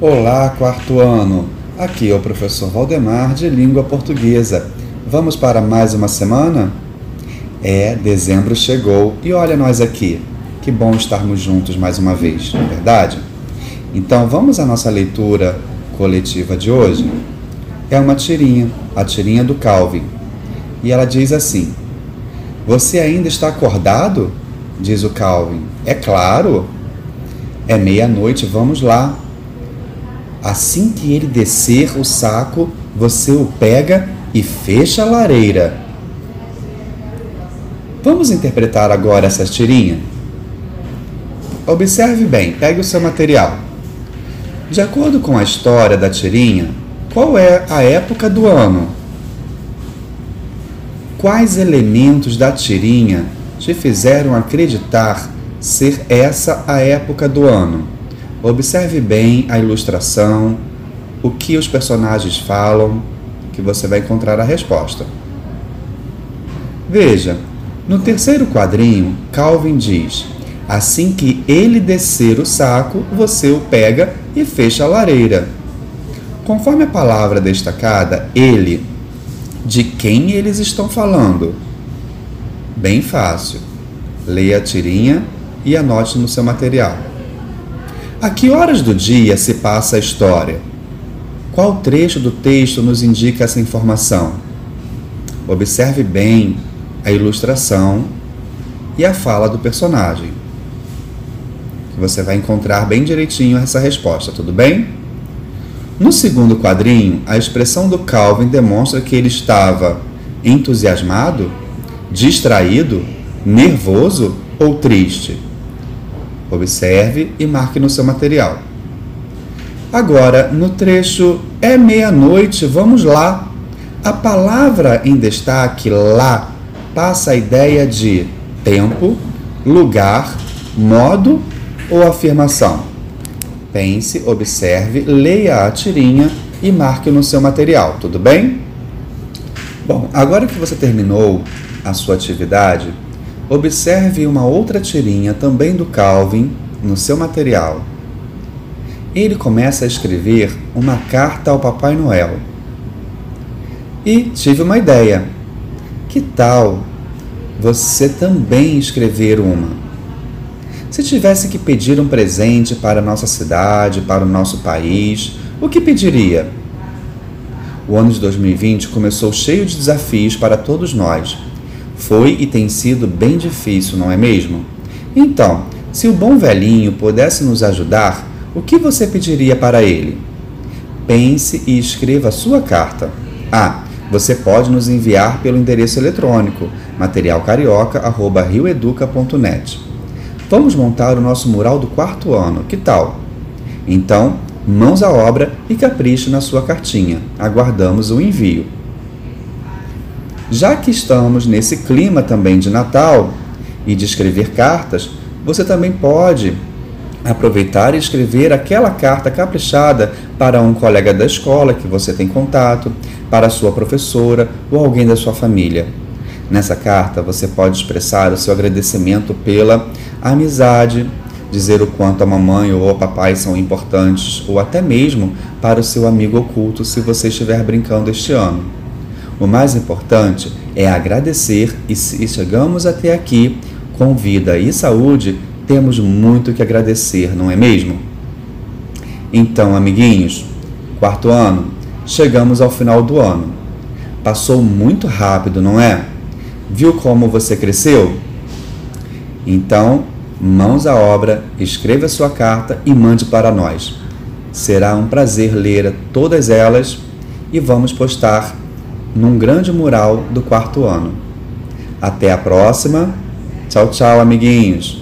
Olá, quarto ano! Aqui é o professor Valdemar de Língua Portuguesa. Vamos para mais uma semana? É, dezembro chegou e olha nós aqui. Que bom estarmos juntos mais uma vez, não é verdade? Então vamos à nossa leitura coletiva de hoje? É uma tirinha, a tirinha do Calvin. E ela diz assim: Você ainda está acordado? Diz o Calvin. É claro. É meia-noite, vamos lá. Assim que ele descer o saco, você o pega e fecha a lareira. Vamos interpretar agora essa tirinha? Observe bem, pegue o seu material. De acordo com a história da tirinha, qual é a época do ano? Quais elementos da tirinha te fizeram acreditar ser essa a época do ano? Observe bem a ilustração, o que os personagens falam, que você vai encontrar a resposta. Veja, no terceiro quadrinho, Calvin diz: Assim que ele descer o saco, você o pega e fecha a lareira. Conforme a palavra destacada, ele, de quem eles estão falando? Bem fácil. Leia a tirinha e anote no seu material. A que horas do dia se passa a história? Qual trecho do texto nos indica essa informação? Observe bem a ilustração e a fala do personagem. Você vai encontrar bem direitinho essa resposta, tudo bem? No segundo quadrinho, a expressão do Calvin demonstra que ele estava entusiasmado, distraído, nervoso ou triste. Observe e marque no seu material. Agora, no trecho é meia-noite, vamos lá. A palavra em destaque lá passa a ideia de tempo, lugar, modo ou afirmação. Pense, observe, leia a tirinha e marque no seu material, tudo bem? Bom, agora que você terminou a sua atividade, Observe uma outra tirinha também do Calvin no seu material. Ele começa a escrever uma carta ao Papai Noel. E tive uma ideia. Que tal você também escrever uma? Se tivesse que pedir um presente para nossa cidade, para o nosso país, o que pediria? O ano de 2020 começou cheio de desafios para todos nós foi e tem sido bem difícil, não é mesmo? Então, se o bom velhinho pudesse nos ajudar, o que você pediria para ele? Pense e escreva sua carta. Ah, você pode nos enviar pelo endereço eletrônico materialcarioca@rioeduca.net. Vamos montar o nosso mural do quarto ano, que tal? Então, mãos à obra e capriche na sua cartinha. Aguardamos o envio. Já que estamos nesse clima também de Natal e de escrever cartas, você também pode aproveitar e escrever aquela carta caprichada para um colega da escola que você tem contato, para sua professora ou alguém da sua família. Nessa carta você pode expressar o seu agradecimento pela amizade, dizer o quanto a mamãe ou o papai são importantes, ou até mesmo para o seu amigo oculto se você estiver brincando este ano. O mais importante é agradecer e se chegamos até aqui com vida e saúde, temos muito que agradecer, não é mesmo? Então, amiguinhos, quarto ano, chegamos ao final do ano. Passou muito rápido, não é? Viu como você cresceu? Então, mãos à obra, escreva sua carta e mande para nós. Será um prazer ler todas elas e vamos postar num grande mural do quarto ano. Até a próxima. Tchau, tchau, amiguinhos.